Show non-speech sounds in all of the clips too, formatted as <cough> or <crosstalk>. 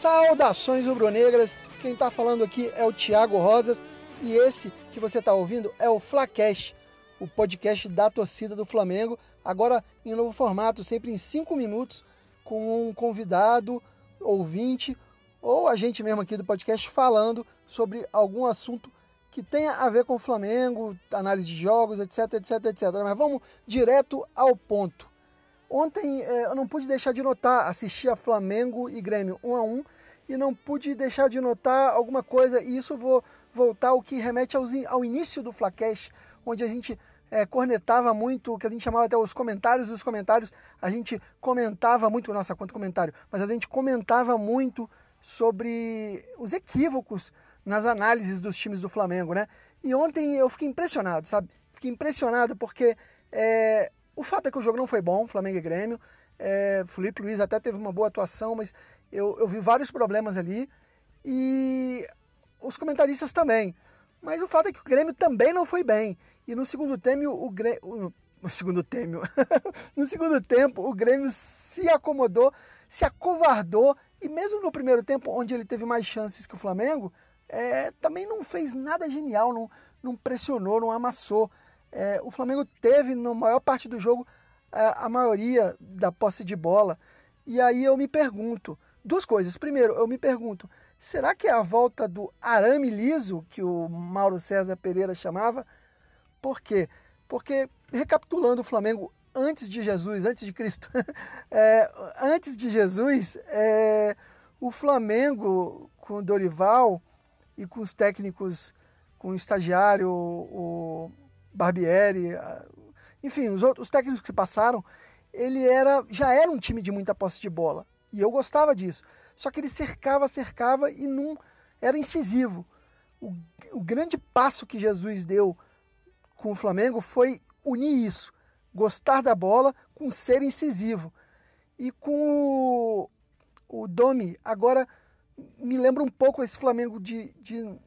Saudações rubro-negras, quem está falando aqui é o Thiago Rosas e esse que você está ouvindo é o Flacast, o podcast da torcida do Flamengo, agora em novo formato, sempre em 5 minutos, com um convidado, ouvinte ou a gente mesmo aqui do podcast falando sobre algum assunto que tenha a ver com o Flamengo, análise de jogos, etc, etc, etc. Mas vamos direto ao ponto. Ontem é, eu não pude deixar de notar, assisti a Flamengo e Grêmio 1 a 1 e não pude deixar de notar alguma coisa, e isso vou voltar ao que remete ao início do Flacash, onde a gente é, cornetava muito, que a gente chamava até os comentários dos comentários, a gente comentava muito, nossa, quanto comentário, mas a gente comentava muito sobre os equívocos nas análises dos times do Flamengo, né? E ontem eu fiquei impressionado, sabe? Fiquei impressionado porque é, o fato é que o jogo não foi bom, Flamengo e Grêmio. É, Felipe Luiz até teve uma boa atuação, mas eu, eu vi vários problemas ali. E os comentaristas também. Mas o fato é que o Grêmio também não foi bem. E no segundo tempo, o Grêmio. No segundo tempo. <laughs> no segundo tempo, o Grêmio se acomodou, se acovardou. E mesmo no primeiro tempo, onde ele teve mais chances que o Flamengo, é, também não fez nada genial, não, não pressionou, não amassou. É, o Flamengo teve, na maior parte do jogo, a, é, a maioria da posse de bola. E aí eu me pergunto, duas coisas. Primeiro, eu me pergunto, será que é a volta do arame liso, que o Mauro César Pereira chamava? Por quê? Porque, recapitulando o Flamengo antes de Jesus, antes de Cristo, <laughs> é, antes de Jesus, é, o Flamengo com Dorival e com os técnicos, com o estagiário, o Barbieri, enfim, os outros os técnicos que se passaram, ele era já era um time de muita posse de bola. E eu gostava disso. Só que ele cercava, cercava e não era incisivo. O, o grande passo que Jesus deu com o Flamengo foi unir isso. Gostar da bola com ser incisivo. E com o, o Domi, agora me lembra um pouco esse Flamengo de, de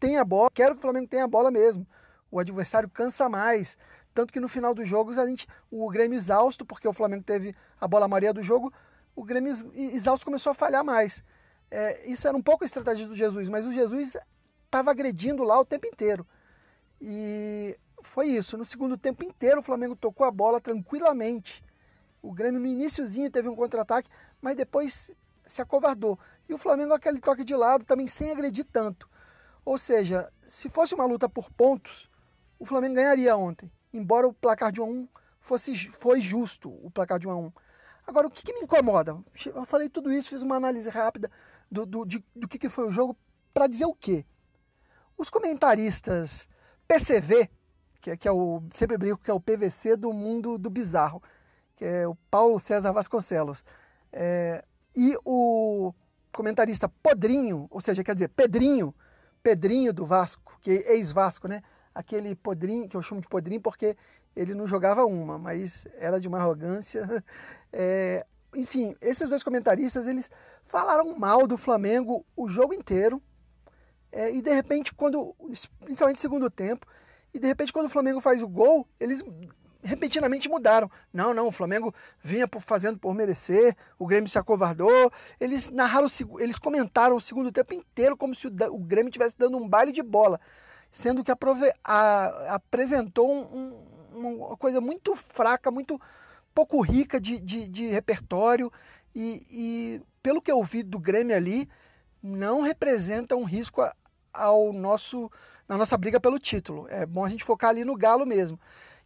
tem a bola, quero que o Flamengo tenha a bola mesmo. O adversário cansa mais. Tanto que no final dos jogos a gente, o Grêmio exausto, porque o Flamengo teve a bola maria do jogo, o Grêmio exausto começou a falhar mais. É, isso era um pouco a estratégia do Jesus, mas o Jesus estava agredindo lá o tempo inteiro. E foi isso. No segundo tempo inteiro o Flamengo tocou a bola tranquilamente. O Grêmio no iníciozinho teve um contra-ataque, mas depois se acovardou. E o Flamengo aquele toque de lado também sem agredir tanto. Ou seja, se fosse uma luta por pontos, o Flamengo ganharia ontem. Embora o placar de 1 a 1 fosse foi justo, o placar de 1 a 1. Agora, o que, que me incomoda? Eu falei tudo isso, fiz uma análise rápida do, do, de, do que, que foi o jogo para dizer o quê? Os comentaristas PCV, que, é, que é o sempre brinco que é o PVC do mundo do bizarro, que é o Paulo César Vasconcelos, é, e o comentarista Podrinho, ou seja, quer dizer, Pedrinho, Pedrinho do Vasco, que é ex-Vasco, né? Aquele Podrinho, que eu chamo de Podrinho porque ele não jogava uma, mas era de uma arrogância. <laughs> É, enfim, esses dois comentaristas, eles falaram mal do Flamengo o jogo inteiro. É, e de repente, quando, principalmente segundo tempo, e de repente quando o Flamengo faz o gol, eles repentinamente mudaram. Não, não, o Flamengo vinha fazendo por merecer, o Grêmio se acovardou. Eles narraram, eles comentaram o segundo tempo inteiro como se o, Grêmio estivesse dando um baile de bola, sendo que a, apresentou um, um, uma coisa muito fraca, muito pouco rica de, de, de repertório. E, e, pelo que eu vi do Grêmio ali, não representa um risco ao nosso na nossa briga pelo título. É bom a gente focar ali no Galo mesmo.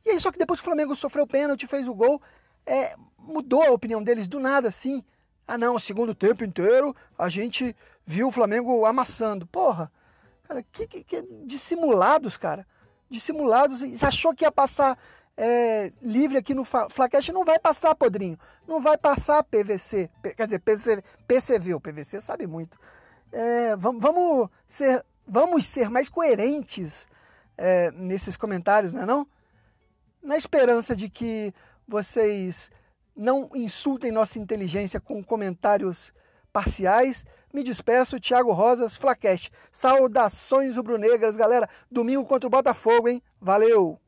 E aí, só que depois que o Flamengo sofreu o pênalti, fez o gol, é, mudou a opinião deles do nada, assim. Ah, não, segundo tempo inteiro a gente viu o Flamengo amassando. Porra, cara, que, que, que dissimulados, cara. Dissimulados. Você achou que ia passar é, livre aqui no Flacast? Não vai passar, Podrinho. Não vai passar PVC. Quer dizer, PC, PCV. O PVC sabe muito. É, vamos, vamos, ser, vamos ser mais coerentes é, nesses comentários, não é não? na esperança de que vocês não insultem nossa inteligência com comentários parciais. Me despeço, Thiago Rosas, Flacast. Saudações rubro-negras, galera. Domingo contra o Botafogo, hein? Valeu!